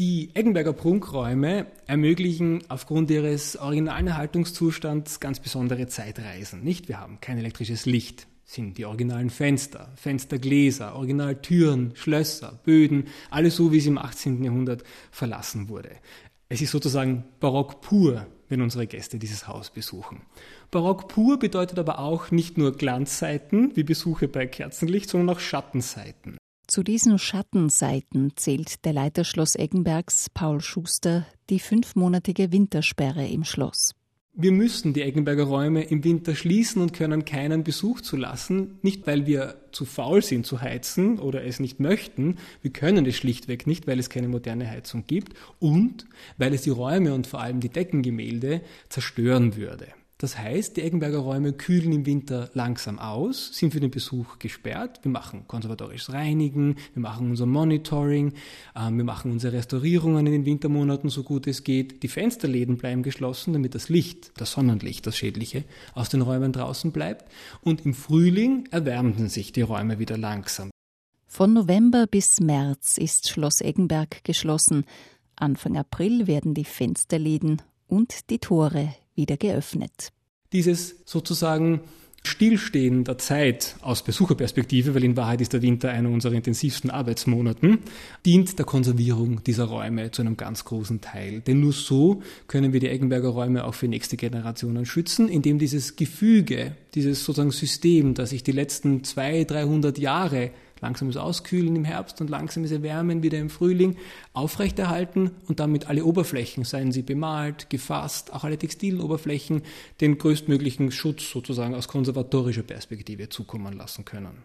Die Eggenberger Prunkräume ermöglichen aufgrund ihres originalen Erhaltungszustands ganz besondere Zeitreisen. Nicht? Wir haben kein elektrisches Licht, sind die originalen Fenster, Fenstergläser, Originaltüren, Schlösser, Böden, alles so, wie es im 18. Jahrhundert verlassen wurde. Es ist sozusagen barock pur, wenn unsere Gäste dieses Haus besuchen. Barock pur bedeutet aber auch nicht nur Glanzseiten wie Besuche bei Kerzenlicht, sondern auch Schattenseiten. Zu diesen Schattenseiten zählt der Leiter Schloss Eggenbergs, Paul Schuster, die fünfmonatige Wintersperre im Schloss. Wir müssen die Eggenberger Räume im Winter schließen und können keinen Besuch zulassen, nicht weil wir zu faul sind zu heizen oder es nicht möchten, wir können es schlichtweg nicht, weil es keine moderne Heizung gibt und weil es die Räume und vor allem die Deckengemälde zerstören würde. Das heißt, die Eggenberger Räume kühlen im Winter langsam aus, sind für den Besuch gesperrt. Wir machen konservatorisches Reinigen, wir machen unser Monitoring, ähm, wir machen unsere Restaurierungen in den Wintermonaten so gut es geht. Die Fensterläden bleiben geschlossen, damit das Licht, das Sonnenlicht, das Schädliche, aus den Räumen draußen bleibt. Und im Frühling erwärmten sich die Räume wieder langsam. Von November bis März ist Schloss Eggenberg geschlossen. Anfang April werden die Fensterläden und die Tore wieder geöffnet. Dieses sozusagen Stillstehen der Zeit aus Besucherperspektive, weil in Wahrheit ist der Winter einer unserer intensivsten Arbeitsmonaten, dient der Konservierung dieser Räume zu einem ganz großen Teil. Denn nur so können wir die Eggenberger Räume auch für nächste Generationen schützen, indem dieses Gefüge, dieses sozusagen System, das sich die letzten zwei, dreihundert Jahre langsames Auskühlen im Herbst und langsames Erwärmen wieder im Frühling aufrechterhalten und damit alle Oberflächen, seien sie bemalt, gefasst, auch alle textilen Oberflächen, den größtmöglichen Schutz sozusagen aus konservatorischer Perspektive zukommen lassen können.